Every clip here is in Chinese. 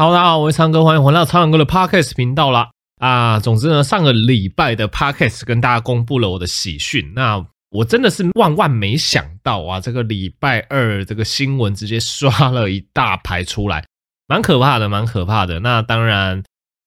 好，大家好，我是苍哥，欢迎回到苍狼哥的 Podcast 频道啦。啊，总之呢，上个礼拜的 Podcast 跟大家公布了我的喜讯，那我真的是万万没想到啊，这个礼拜二这个新闻直接刷了一大排出来，蛮可怕的，蛮可怕的。那当然，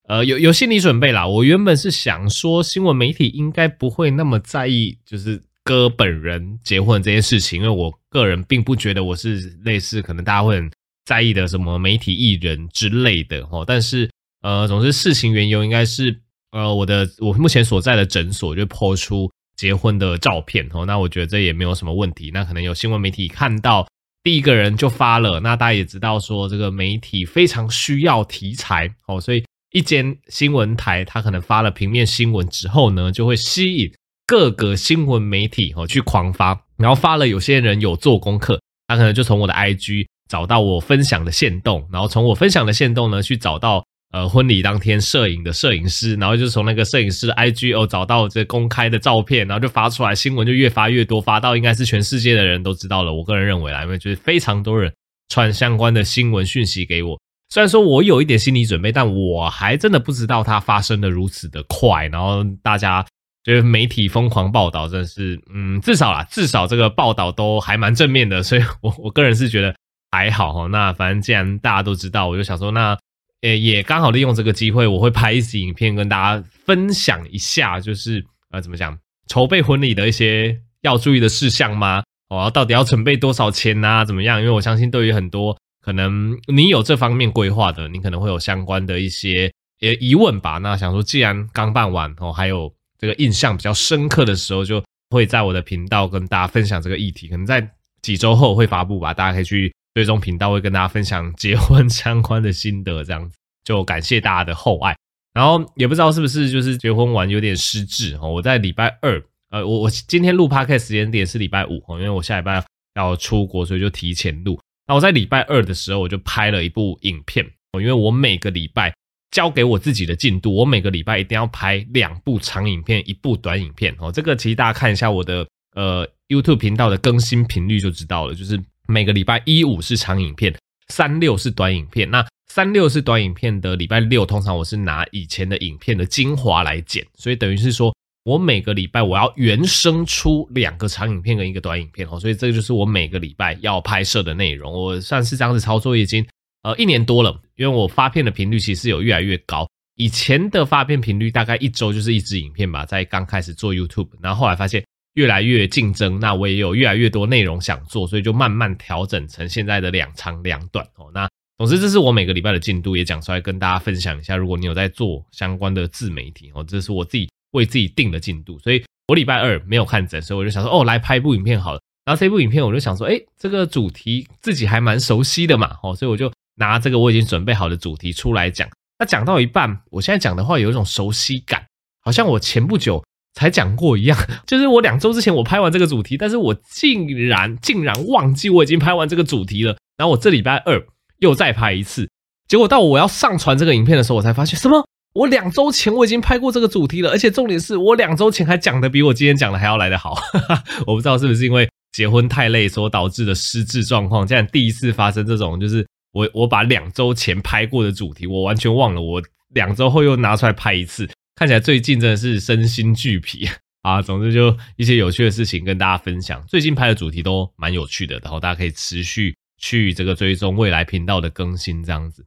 呃，有有心理准备啦。我原本是想说，新闻媒体应该不会那么在意，就是哥本人结婚这件事情，因为我个人并不觉得我是类似可能大家会很。在意的什么媒体艺人之类的哦，但是呃，总之事情缘由应该是呃，我的我目前所在的诊所就抛出结婚的照片哦，那我觉得这也没有什么问题。那可能有新闻媒体看到第一个人就发了，那大家也知道说这个媒体非常需要题材哦，所以一间新闻台他可能发了平面新闻之后呢，就会吸引各个新闻媒体哦去狂发，然后发了有些人有做功课，他可能就从我的 IG。找到我分享的线动，然后从我分享的线动呢，去找到呃婚礼当天摄影的摄影师，然后就从那个摄影师的 IG 哦找到这公开的照片，然后就发出来，新闻就越发越多，发到应该是全世界的人都知道了。我个人认为啦，因为就是非常多人传相关的新闻讯息给我，虽然说我有一点心理准备，但我还真的不知道它发生的如此的快，然后大家就是媒体疯狂报道，真的是嗯，至少啦，至少这个报道都还蛮正面的，所以我我个人是觉得。还好哈，那反正既然大家都知道，我就想说，那呃也刚好利用这个机会，我会拍一支影片跟大家分享一下，就是呃怎么讲，筹备婚礼的一些要注意的事项吗？哦，到底要准备多少钱啊？怎么样？因为我相信对于很多可能你有这方面规划的，你可能会有相关的一些呃疑问吧。那想说，既然刚办完哦，还有这个印象比较深刻的时候，就会在我的频道跟大家分享这个议题，可能在几周后会发布吧，大家可以去。最终频道会跟大家分享结婚 相关的心得，这样子就感谢大家的厚爱。然后也不知道是不是就是结婚完有点失智哦。我在礼拜二，呃，我我今天录 Podcast 时间点是礼拜五哦，因为我下礼拜要出国，所以就提前录。那我在礼拜二的时候，我就拍了一部影片哦，因为我每个礼拜交给我自己的进度，我每个礼拜一定要拍两部长影片，一部短影片哦。这个其实大家看一下我的呃 YouTube 频道的更新频率就知道了，就是。每个礼拜一五是长影片，三六是短影片。那三六是短影片的礼拜六，通常我是拿以前的影片的精华来剪，所以等于是说我每个礼拜我要原生出两个长影片跟一个短影片哦，所以这就是我每个礼拜要拍摄的内容。我算是这样子操作已经呃一年多了，因为我发片的频率其实有越来越高。以前的发片频率大概一周就是一支影片吧，在刚开始做 YouTube，然后后来发现。越来越竞争，那我也有越来越多内容想做，所以就慢慢调整成现在的两长两短哦。那总之，这是我每个礼拜的进度，也讲出来跟大家分享一下。如果你有在做相关的自媒体哦，这是我自己为自己定的进度，所以我礼拜二没有看诊，所以我就想说，哦，来拍一部影片好了。然后这部影片我就想说，诶，这个主题自己还蛮熟悉的嘛，哦，所以我就拿这个我已经准备好的主题出来讲。那讲到一半，我现在讲的话有一种熟悉感，好像我前不久。才讲过一样，就是我两周之前我拍完这个主题，但是我竟然竟然忘记我已经拍完这个主题了。然后我这礼拜二又再拍一次，结果到我要上传这个影片的时候，我才发现什么？我两周前我已经拍过这个主题了，而且重点是我两周前还讲的比我今天讲的还要来得好。我不知道是不是因为结婚太累所导致的失智状况，这样第一次发生这种，就是我我把两周前拍过的主题我完全忘了，我两周后又拿出来拍一次。看起来最近真的是身心俱疲 啊！总之就一些有趣的事情跟大家分享。最近拍的主题都蛮有趣的，然后大家可以持续去这个追踪未来频道的更新，这样子。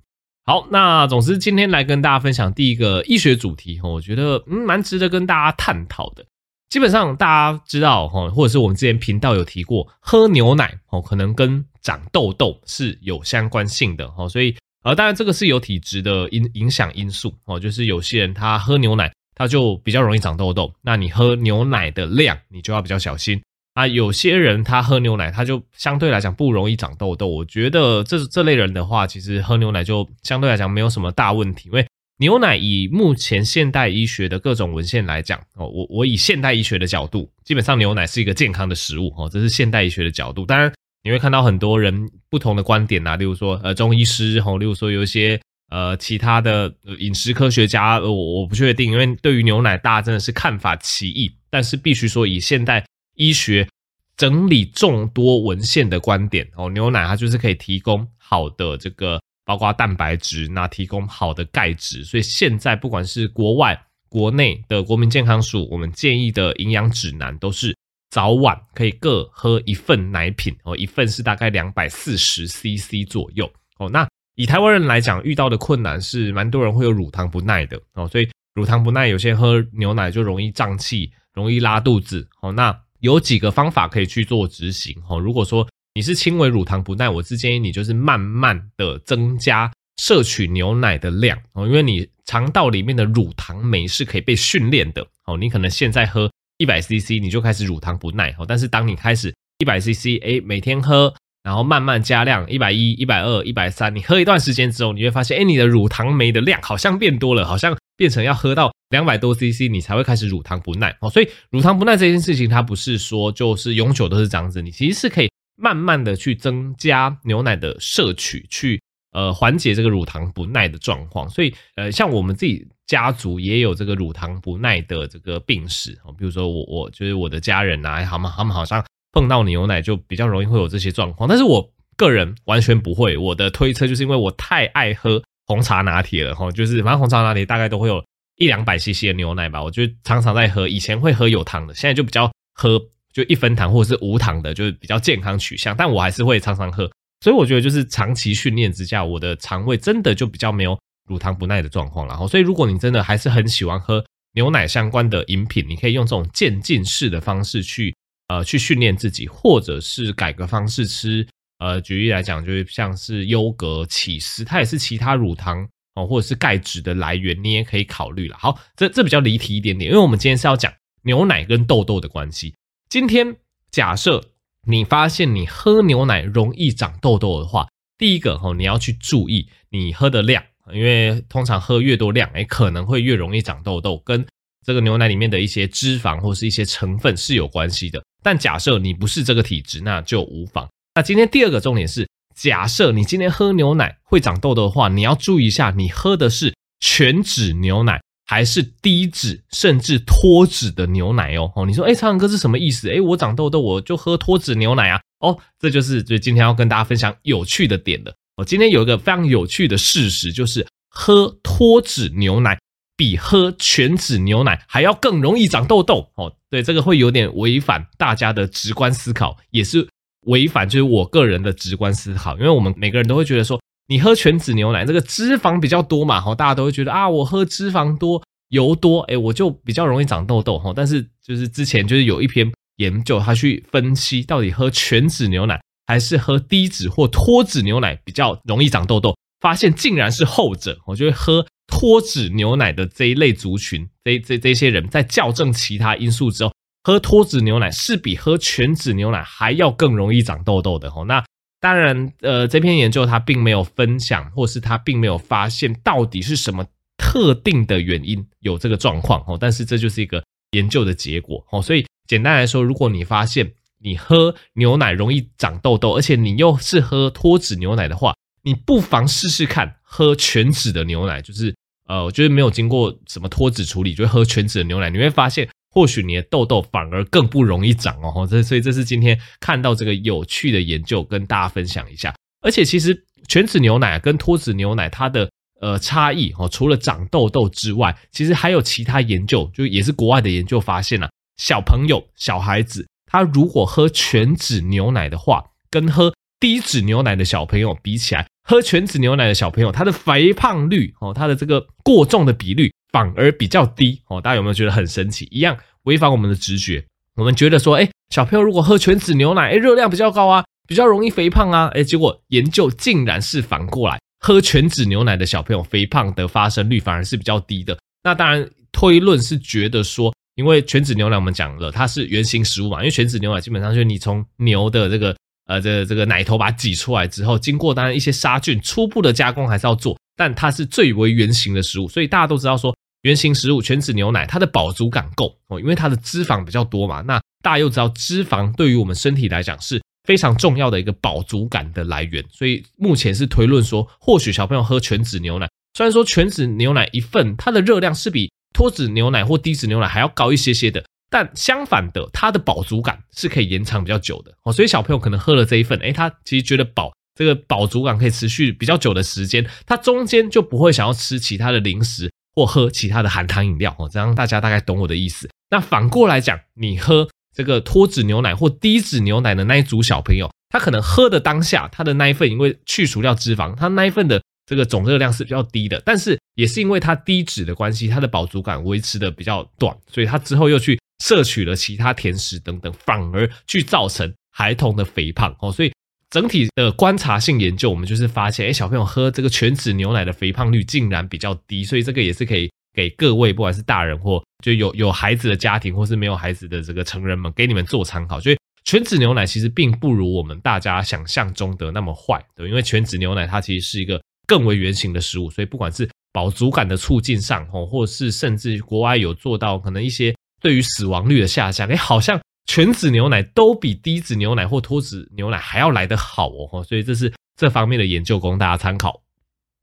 好，那总之今天来跟大家分享第一个医学主题，我觉得嗯蛮值得跟大家探讨的。基本上大家知道哈，或者是我们之前频道有提过，喝牛奶哦，可能跟长痘痘是有相关性的哦，所以。呃，当然这个是有体质的影影响因素哦，就是有些人他喝牛奶，他就比较容易长痘痘，那你喝牛奶的量，你就要比较小心啊。有些人他喝牛奶，他就相对来讲不容易长痘痘。我觉得这这类人的话，其实喝牛奶就相对来讲没有什么大问题，因为牛奶以目前现代医学的各种文献来讲，哦，我我以现代医学的角度，基本上牛奶是一个健康的食物，哦，这是现代医学的角度。当然，你会看到很多人不同的观点啊，例如说，呃，中医师，哦，例如说有一些呃其他的饮食科学家，我我不确定，因为对于牛奶，大家真的是看法歧异。但是必须说，以现代医学整理众多文献的观点，哦，牛奶它就是可以提供好的这个。包括蛋白质，那提供好的钙质，所以现在不管是国外、国内的国民健康署，我们建议的营养指南都是早晚可以各喝一份奶品哦，一份是大概两百四十 CC 左右哦。那以台湾人来讲，遇到的困难是蛮多人会有乳糖不耐的哦，所以乳糖不耐，有些喝牛奶就容易胀气、容易拉肚子哦。那有几个方法可以去做执行哦。如果说你是轻微乳糖不耐，我是建议你就是慢慢的增加摄取牛奶的量哦，因为你肠道里面的乳糖酶是可以被训练的哦。你可能现在喝一百 CC，你就开始乳糖不耐哦，但是当你开始一百 CC，哎，每天喝，然后慢慢加量，一百一、一百二、一百三，你喝一段时间之后，你会发现，哎，你的乳糖酶的量好像变多了，好像变成要喝到两百多 CC，你才会开始乳糖不耐哦。所以乳糖不耐这件事情，它不是说就是永久都是这样子，你其实是可以。慢慢的去增加牛奶的摄取，去呃缓解这个乳糖不耐的状况。所以呃，像我们自己家族也有这个乳糖不耐的这个病史哦，比如说我我就是我的家人啊，他们他们好像碰到牛奶就比较容易会有这些状况，但是我个人完全不会。我的推测就是因为我太爱喝红茶拿铁了哈，就是反正红茶拿铁大概都会有一两百 CC 的牛奶吧，我就常常在喝。以前会喝有糖的，现在就比较喝。就一分糖或者是无糖的，就是比较健康取向，但我还是会常常喝，所以我觉得就是长期训练之下，我的肠胃真的就比较没有乳糖不耐的状况。然后，所以如果你真的还是很喜欢喝牛奶相关的饮品，你可以用这种渐进式的方式去呃去训练自己，或者是改个方式吃。呃，举例来讲，就是像是优格、起司，它也是其他乳糖哦或者是钙质的来源，你也可以考虑了。好，这这比较离题一点点，因为我们今天是要讲牛奶跟痘痘的关系。今天假设你发现你喝牛奶容易长痘痘的话，第一个哦，你要去注意你喝的量，因为通常喝越多量，哎，可能会越容易长痘痘，跟这个牛奶里面的一些脂肪或是一些成分是有关系的。但假设你不是这个体质，那就无妨。那今天第二个重点是，假设你今天喝牛奶会长痘痘的话，你要注意一下，你喝的是全脂牛奶。还是低脂甚至脱脂的牛奶哦哦，你说哎，苍蓝鸽是什么意思？哎，我长痘痘我就喝脱脂牛奶啊哦，这就是就今天要跟大家分享有趣的点了。我今天有一个非常有趣的事实，就是喝脱脂牛奶比喝全脂牛奶还要更容易长痘痘哦。对，这个会有点违反大家的直观思考，也是违反就是我个人的直观思考，因为我们每个人都会觉得说。你喝全脂牛奶，这个脂肪比较多嘛，哈，大家都会觉得啊，我喝脂肪多、油多，诶，我就比较容易长痘痘，哈。但是就是之前就是有一篇研究，他去分析到底喝全脂牛奶还是喝低脂或脱脂牛奶比较容易长痘痘，发现竟然是后者。我觉得喝脱脂牛奶的这一类族群，这这这些人在校正其他因素之后，喝脱脂牛奶是比喝全脂牛奶还要更容易长痘痘的，哈。那当然，呃，这篇研究它并没有分享，或是它并没有发现到底是什么特定的原因有这个状况哦。但是这就是一个研究的结果哦。所以简单来说，如果你发现你喝牛奶容易长痘痘，而且你又是喝脱脂牛奶的话，你不妨试试看喝全脂的牛奶，就是呃，我觉得没有经过什么脱脂处理，就喝全脂的牛奶，你会发现。或许你的痘痘反而更不容易长哦，这所以这是今天看到这个有趣的研究，跟大家分享一下。而且其实全脂牛奶跟脱脂牛奶它的呃差异哦，除了长痘痘之外，其实还有其他研究，就也是国外的研究发现了，小朋友小孩子他如果喝全脂牛奶的话，跟喝低脂牛奶的小朋友比起来，喝全脂牛奶的小朋友他的肥胖率哦，他的这个过重的比率。反而比较低哦，大家有没有觉得很神奇？一样违反我们的直觉。我们觉得说，哎，小朋友如果喝全脂牛奶，哎，热量比较高啊，比较容易肥胖啊，哎，结果研究竟然是反过来，喝全脂牛奶的小朋友肥胖的发生率反而是比较低的。那当然推论是觉得说，因为全脂牛奶我们讲了，它是原型食物嘛，因为全脂牛奶基本上就是你从牛的这个呃这、这个奶头把它挤出来之后，经过当然一些杀菌初步的加工还是要做。但它是最为原型的食物，所以大家都知道说原型食物全脂牛奶它的饱足感够哦，因为它的脂肪比较多嘛。那大家又知道脂肪对于我们身体来讲是非常重要的一个饱足感的来源，所以目前是推论说，或许小朋友喝全脂牛奶，虽然说全脂牛奶一份它的热量是比脱脂牛奶或低脂牛奶还要高一些些的，但相反的，它的饱足感是可以延长比较久的哦。所以小朋友可能喝了这一份，诶，他其实觉得饱，这个饱足感可以持续比较久的时间，他中间就不会想要吃其他的零食或喝其他的含糖饮料哦。这样大家大概懂我的意思。那反过来讲，你喝。这个脱脂牛奶或低脂牛奶的那一组小朋友，他可能喝的当下，他的那一份因为去除掉脂肪，他那一份的这个总热量是比较低的，但是也是因为它低脂的关系，它的饱足感维持的比较短，所以它之后又去摄取了其他甜食等等，反而去造成孩童的肥胖哦。所以整体的观察性研究，我们就是发现，哎，小朋友喝这个全脂牛奶的肥胖率竟然比较低，所以这个也是可以。给各位，不管是大人或就有有孩子的家庭，或是没有孩子的这个成人们，给你们做参考。所以全脂牛奶其实并不如我们大家想象中的那么坏，对，因为全脂牛奶它其实是一个更为原型的食物，所以不管是饱足感的促进上，吼，或是甚至国外有做到可能一些对于死亡率的下降，哎，好像全脂牛奶都比低脂牛奶或脱脂牛奶还要来得好哦，所以这是这方面的研究供大家参考。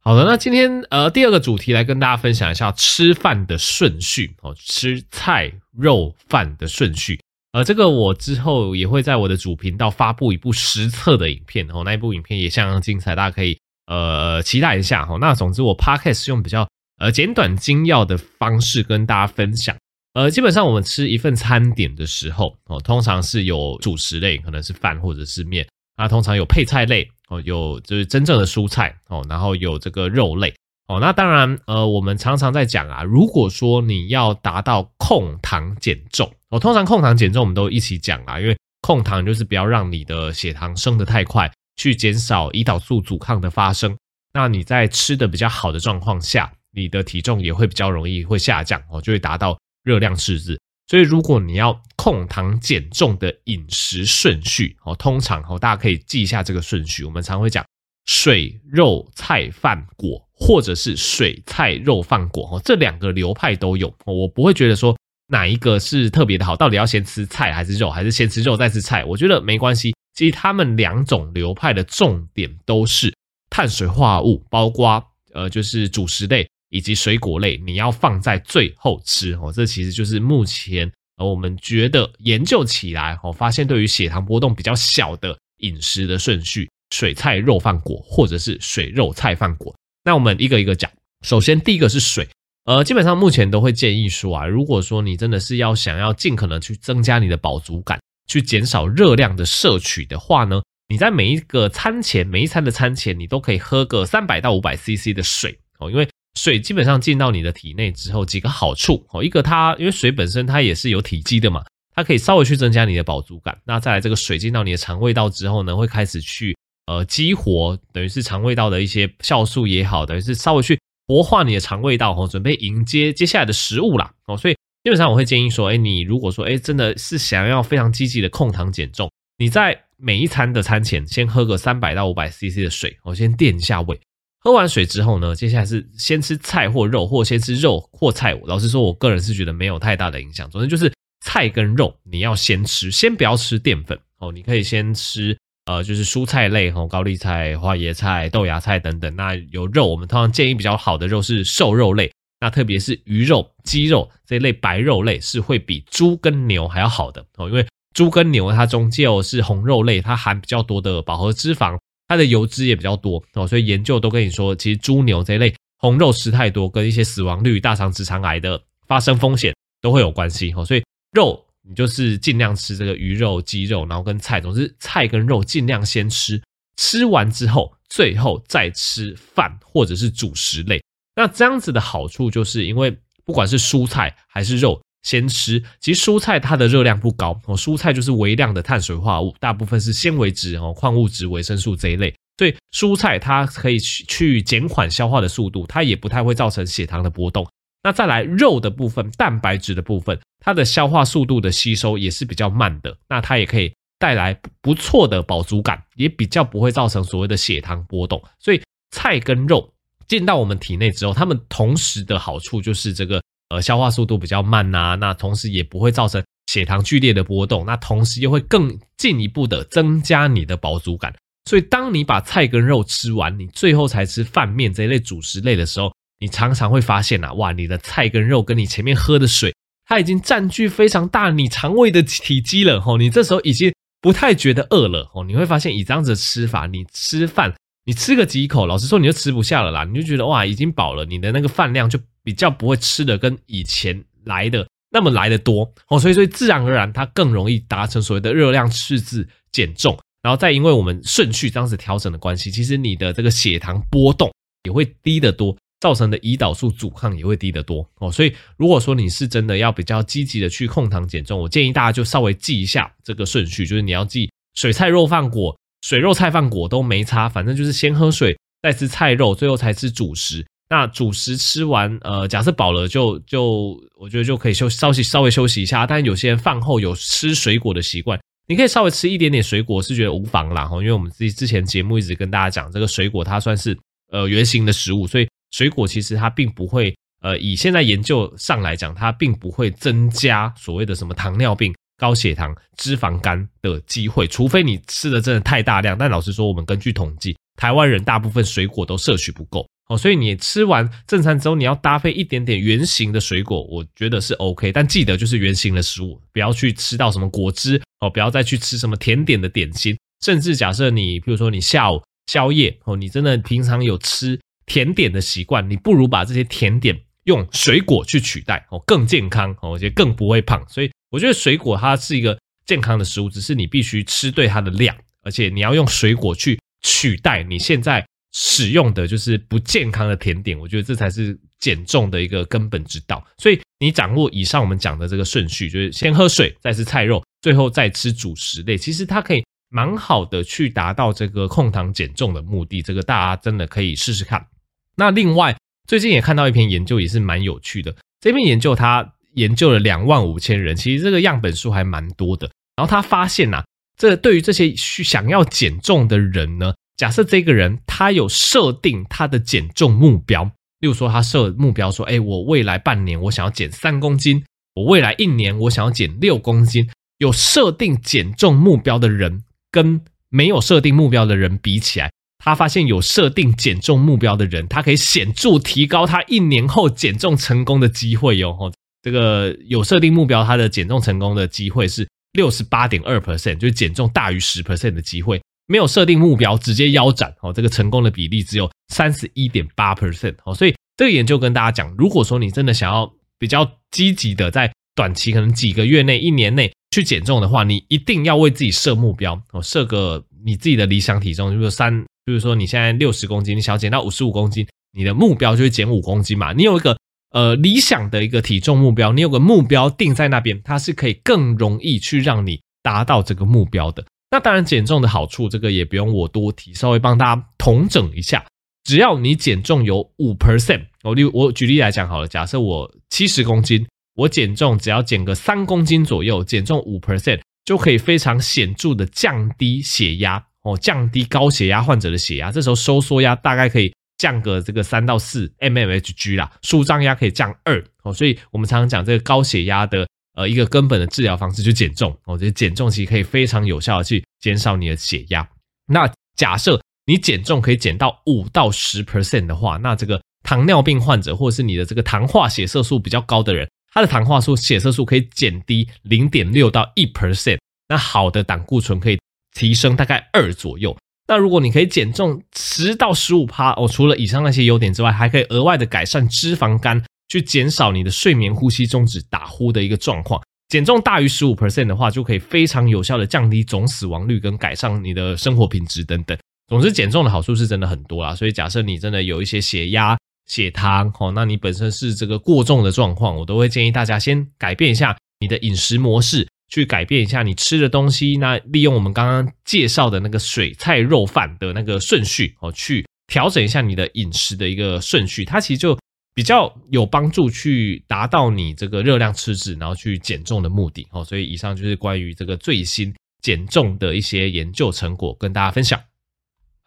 好的，那今天呃第二个主题来跟大家分享一下吃饭的顺序哦，吃菜肉饭的顺序。呃，这个我之后也会在我的主频道发布一部实测的影片哦，那一部影片也相当精彩，大家可以呃期待一下哈。那总之我 Podcast 用比较呃简短精要的方式跟大家分享。呃，基本上我们吃一份餐点的时候哦，通常是有主食类，可能是饭或者是面，那通常有配菜类。哦，有就是真正的蔬菜哦，然后有这个肉类哦。那当然，呃，我们常常在讲啊，如果说你要达到控糖减重，哦，通常控糖减重我们都一起讲啊，因为控糖就是不要让你的血糖升得太快，去减少胰岛素阻抗的发生。那你在吃的比较好的状况下，你的体重也会比较容易会下降哦，就会达到热量赤字。所以，如果你要控糖减重的饮食顺序哦，通常哦，大家可以记一下这个顺序。我们常会讲水肉菜饭果，或者是水菜肉饭果哦，这两个流派都有。我不会觉得说哪一个是特别的好，到底要先吃菜还是肉，还是先吃肉再吃菜？我觉得没关系。其实他们两种流派的重点都是碳水化合物，包括呃，就是主食类。以及水果类，你要放在最后吃哦。这其实就是目前呃我们觉得研究起来哦，发现对于血糖波动比较小的饮食的顺序：水菜肉饭果，或者是水肉菜饭果。那我们一个一个讲。首先第一个是水，呃，基本上目前都会建议说啊，如果说你真的是要想要尽可能去增加你的饱足感，去减少热量的摄取的话呢，你在每一个餐前，每一餐的餐前，你都可以喝个三百到五百 CC 的水哦，因为。水基本上进到你的体内之后，几个好处哦，一个它因为水本身它也是有体积的嘛，它可以稍微去增加你的饱足感。那再来这个水进到你的肠胃道之后呢，会开始去呃激活，等于是肠胃道的一些酵素也好，等于是稍微去活化你的肠胃道哦，准备迎接接下来的食物啦哦。所以基本上我会建议说，哎，你如果说哎真的是想要非常积极的控糖减重，你在每一餐的餐前先喝个三百到五百 CC 的水，我先垫一下胃。喝完水之后呢，接下来是先吃菜或肉，或先吃肉或菜。老实说，我个人是觉得没有太大的影响。总之就是菜跟肉你要先吃，先不要吃淀粉哦。你可以先吃呃，就是蔬菜类哦，高丽菜、花椰菜、豆芽菜等等。那有肉，我们通常建议比较好的肉是瘦肉类，那特别是鱼肉、鸡肉这一类白肉类是会比猪跟牛还要好的哦，因为猪跟牛它终究是红肉类，它含比较多的饱和脂肪。它的油脂也比较多哦，所以研究都跟你说，其实猪牛这一类红肉吃太多，跟一些死亡率、大肠直肠癌的发生风险都会有关系哦。所以肉你就是尽量吃这个鱼肉、鸡肉，然后跟菜，总之菜跟肉尽量先吃，吃完之后最后再吃饭或者是主食类。那这样子的好处就是因为不管是蔬菜还是肉。先吃，其实蔬菜它的热量不高哦，蔬菜就是微量的碳水化合物，大部分是纤维质哦、矿物质、维生素这一类，所以蔬菜它可以去去减缓消化的速度，它也不太会造成血糖的波动。那再来肉的部分，蛋白质的部分，它的消化速度的吸收也是比较慢的，那它也可以带来不错的饱足感，也比较不会造成所谓的血糖波动。所以菜跟肉进到我们体内之后，它们同时的好处就是这个呃消化速度比较慢呐、那同时也不会造成血糖剧烈的波动，那同时又会更进一步的增加你的饱足感。所以当你把菜跟肉吃完，你最后才吃饭面这一类主食类的时候，你常常会发现啊，哇，你的菜跟肉跟你前面喝的水，它已经占据非常大你肠胃的体积了吼，你这时候已经不太觉得饿了吼，你会发现以这样子的吃法，你吃饭。你吃个几口，老实说你就吃不下了啦，你就觉得哇已经饱了，你的那个饭量就比较不会吃的跟以前来的那么来的多哦，所以所以自然而然它更容易达成所谓的热量赤字减重，然后再因为我们顺序这样子调整的关系，其实你的这个血糖波动也会低得多，造成的胰岛素阻抗也会低得多哦，所以如果说你是真的要比较积极的去控糖减重，我建议大家就稍微记一下这个顺序，就是你要记水菜肉饭果。水肉菜饭果都没差，反正就是先喝水，再吃菜肉，最后才吃主食。那主食吃完，呃，假设饱了就就，我觉得就可以休稍息稍微休息一下。但有些人饭后有吃水果的习惯，你可以稍微吃一点点水果，是觉得无妨啦。哈因为我们自己之前节目一直跟大家讲，这个水果它算是呃原型的食物，所以水果其实它并不会，呃，以现在研究上来讲，它并不会增加所谓的什么糖尿病。高血糖、脂肪肝的机会，除非你吃的真的太大量。但老实说，我们根据统计，台湾人大部分水果都摄取不够哦，所以你吃完正餐之后，你要搭配一点点圆形的水果，我觉得是 OK。但记得就是圆形的食物，不要去吃到什么果汁哦，不要再去吃什么甜点的点心。甚至假设你，比如说你下午宵夜哦，你真的平常有吃甜点的习惯，你不如把这些甜点用水果去取代哦，更健康哦，我觉得更不会胖。所以。我觉得水果它是一个健康的食物，只是你必须吃对它的量，而且你要用水果去取代你现在使用的就是不健康的甜点。我觉得这才是减重的一个根本之道。所以你掌握以上我们讲的这个顺序，就是先喝水，再吃菜肉，最后再吃主食类，其实它可以蛮好的去达到这个控糖减重的目的。这个大家真的可以试试看。那另外最近也看到一篇研究，也是蛮有趣的。这篇研究它。研究了两万五千人，其实这个样本数还蛮多的。然后他发现呐、啊，这对于这些想要减重的人呢，假设这个人他有设定他的减重目标，例如说他设目标说，哎，我未来半年我想要减三公斤，我未来一年我想要减六公斤。有设定减重目标的人跟没有设定目标的人比起来，他发现有设定减重目标的人，他可以显著提高他一年后减重成功的机会哟。这个有设定目标，它的减重成功的机会是六十八点二 percent，就是减重大于十 percent 的机会。没有设定目标，直接腰斩哦，这个成功的比例只有三十一点八 percent 哦。所以这个研究跟大家讲，如果说你真的想要比较积极的在短期，可能几个月内、一年内去减重的话，你一定要为自己设目标哦，设个你自己的理想体重，就是三，比如说你现在六十公斤，你想要减到五十五公斤，你的目标就是减五公斤嘛。你有一个。呃，理想的一个体重目标，你有个目标定在那边，它是可以更容易去让你达到这个目标的。那当然，减重的好处，这个也不用我多提，稍微帮大家统整一下。只要你减重有五 percent，我例我举例来讲好了，假设我七十公斤，我减重只要减个三公斤左右，减重五 percent 就可以非常显著的降低血压哦，降低高血压患者的血压。这时候收缩压大概可以。降个这个三到四 mmHg 啦，舒张压可以降二哦，所以我们常常讲这个高血压的呃一个根本的治疗方式就减重哦，这减重其实可以非常有效的去减少你的血压。那假设你减重可以减到五到十 percent 的话，那这个糖尿病患者或者是你的这个糖化血色素比较高的人，他的糖化素血色素可以减低零点六到一 percent，那好的胆固醇可以提升大概二左右。那如果你可以减重十到十五趴哦，除了以上那些优点之外，还可以额外的改善脂肪肝，去减少你的睡眠呼吸中止打呼的一个状况。减重大于十五 percent 的话，就可以非常有效的降低总死亡率跟改善你的生活品质等等。总之，减重的好处是真的很多啦。所以，假设你真的有一些血压、血糖哦，那你本身是这个过重的状况，我都会建议大家先改变一下你的饮食模式。去改变一下你吃的东西，那利用我们刚刚介绍的那个水菜肉饭的那个顺序哦，去调整一下你的饮食的一个顺序，它其实就比较有帮助，去达到你这个热量赤字，然后去减重的目的哦。所以以上就是关于这个最新减重的一些研究成果，跟大家分享。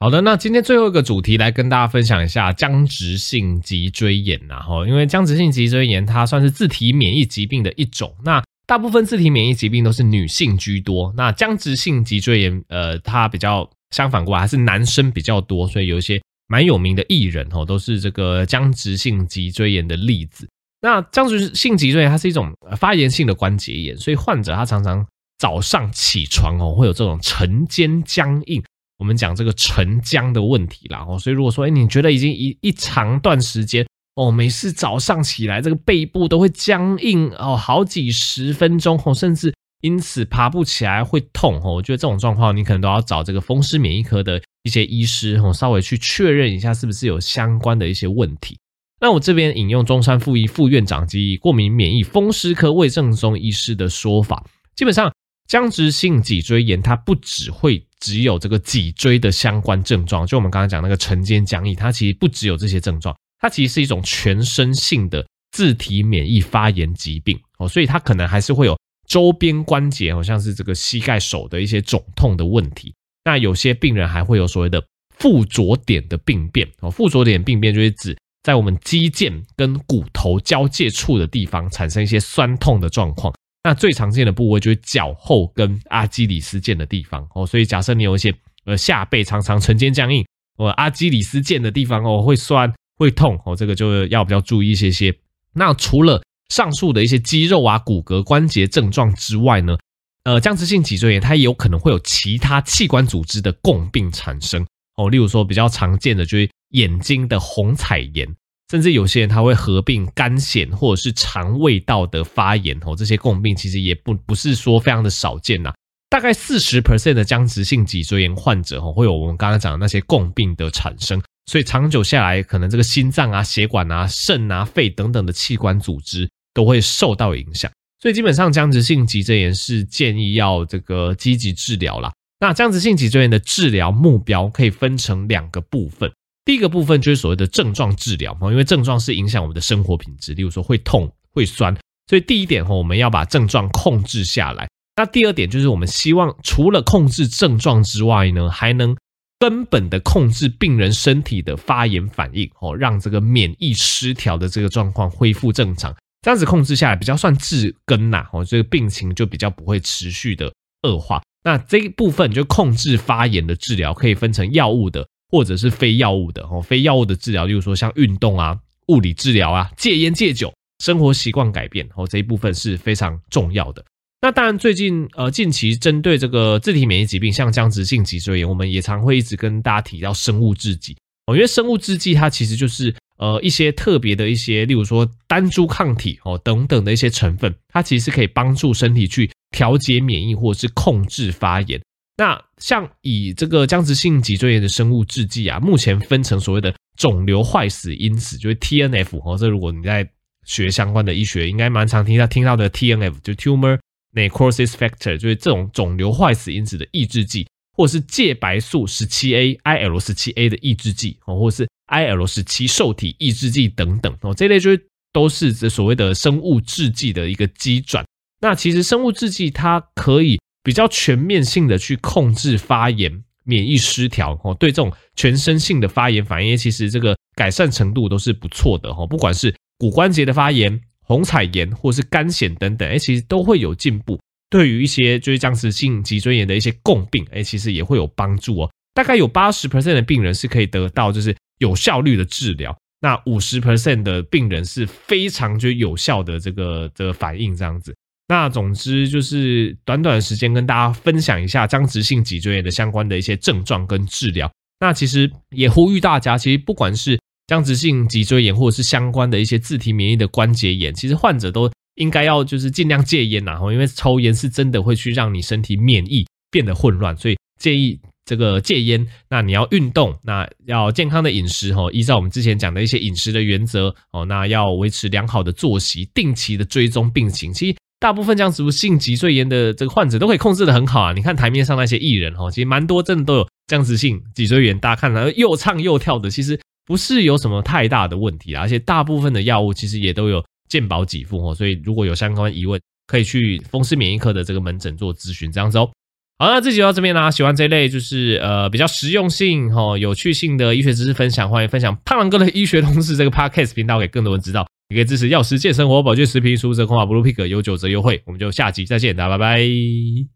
好的，那今天最后一个主题来跟大家分享一下僵直性脊椎炎呐，哈，因为僵直性脊椎炎它算是自体免疫疾病的一种，那大部分自体免疫疾病都是女性居多，那僵直性脊椎炎，呃，它比较相反过来还是男生比较多，所以有一些蛮有名的艺人哦，都是这个僵直性脊椎炎的例子。那僵直性脊椎炎它是一种发炎性的关节炎，所以患者他常常早上起床哦会有这种晨间僵硬。我们讲这个晨僵的问题啦，哦，所以如果说，哎，你觉得已经一一长段时间，哦，每次早上起来这个背部都会僵硬哦，好几十分钟哦，甚至因此爬不起来会痛哦，我觉得这种状况你可能都要找这个风湿免疫科的一些医师哦，稍微去确认一下是不是有相关的一些问题。那我这边引用中山附一副院长及过敏免疫风湿科魏正宗医师的说法，基本上。僵直性脊椎炎，它不只会只有这个脊椎的相关症状，就我们刚才讲那个晨间僵硬，它其实不只有这些症状，它其实是一种全身性的自体免疫发炎疾病哦，所以它可能还是会有周边关节，好像是这个膝盖手的一些肿痛的问题。那有些病人还会有所谓的附着点的病变哦，附着点病变就是指在我们肌腱跟骨头交界处的地方产生一些酸痛的状况。那最常见的部位就是脚后跟阿基里斯腱的地方哦，所以假设你有一些呃下背常常晨间僵硬，呃阿基里斯腱的地方哦会酸会痛哦，这个就要比较注意一些些。那除了上述的一些肌肉啊骨骼关节症状之外呢，呃僵直性脊椎炎它也有可能会有其他器官组织的共病产生哦，例如说比较常见的就是眼睛的虹彩炎。甚至有些人他会合并肝癬或者是肠胃道的发炎哦，这些共病其实也不不是说非常的少见呐。大概四十 percent 的僵直性脊椎炎患者哦，会有我们刚刚讲的那些共病的产生，所以长久下来，可能这个心脏啊、血管啊、肾啊、肺等等的器官组织都会受到影响。所以基本上僵直性脊椎炎是建议要这个积极治疗啦。那僵直性脊椎炎的治疗目标可以分成两个部分。第一个部分就是所谓的症状治疗嘛，因为症状是影响我们的生活品质，例如说会痛、会酸，所以第一点哈，我们要把症状控制下来。那第二点就是我们希望除了控制症状之外呢，还能根本的控制病人身体的发炎反应哦，让这个免疫失调的这个状况恢复正常，这样子控制下来比较算治根呐哦，这个病情就比较不会持续的恶化。那这一部分就控制发炎的治疗可以分成药物的。或者是非药物的哦，非药物的治疗，例如说像运动啊、物理治疗啊、戒烟戒酒、生活习惯改变哦，这一部分是非常重要的。那当然，最近呃近期针对这个自体免疫疾病，像僵直性脊椎炎，我们也常会一直跟大家提到生物制剂哦，因为生物制剂它其实就是呃一些特别的一些，例如说单株抗体哦等等的一些成分，它其实是可以帮助身体去调节免疫或者是控制发炎。那像以这个僵直性脊椎炎的生物制剂啊，目前分成所谓的肿瘤坏死因子，就是 TNF 哦。这如果你在学相关的医学，应该蛮常听到听到的 TNF，就 Tumor Necrosis Factor，就是这种肿瘤坏死因子的抑制剂，或者是介白素十七 A、IL 十七 A 的抑制剂哦，或是 IL 十七受体抑制剂等等哦，这类就是都是这所谓的生物制剂的一个基转。那其实生物制剂它可以。比较全面性的去控制发炎、免疫失调哦，对这种全身性的发炎反应，其实这个改善程度都是不错的哦。不管是骨关节的发炎、虹彩炎，或是肝癣等等，哎，其实都会有进步。对于一些就是僵直性脊椎炎的一些共病，哎，其实也会有帮助哦。大概有八十 percent 的病人是可以得到就是有效率的治疗，那五十 percent 的病人是非常就有效的这个这个反应这样子。那总之就是短短的时间跟大家分享一下僵直性脊椎炎的相关的一些症状跟治疗。那其实也呼吁大家，其实不管是僵直性脊椎炎或者是相关的一些自体免疫的关节炎，其实患者都应该要就是尽量戒烟呐，因为抽烟是真的会去让你身体免疫变得混乱，所以建议这个戒烟。那你要运动，那要健康的饮食哦，依照我们之前讲的一些饮食的原则哦，那要维持良好的作息，定期的追踪病情，其实。大部分僵直性脊椎炎的这个患者都可以控制得很好啊！你看台面上那些艺人哈，其实蛮多真的都有僵直性脊椎炎，大家看来又唱又跳的，其实不是有什么太大的问题啊。而且大部分的药物其实也都有健保给付哦，所以如果有相关疑问，可以去风湿免疫科的这个门诊做咨询这样子哦。好，那这集就到这边啦。喜欢这一类就是呃比较实用性、哈有趣性的医学知识分享，欢迎分享胖狼哥的医学通识这个 podcast 频道给更多人知道。也可以支持药师健生活保健食品输入折扣码 bluepig 有九折优惠。我们就下集再见，大家拜拜。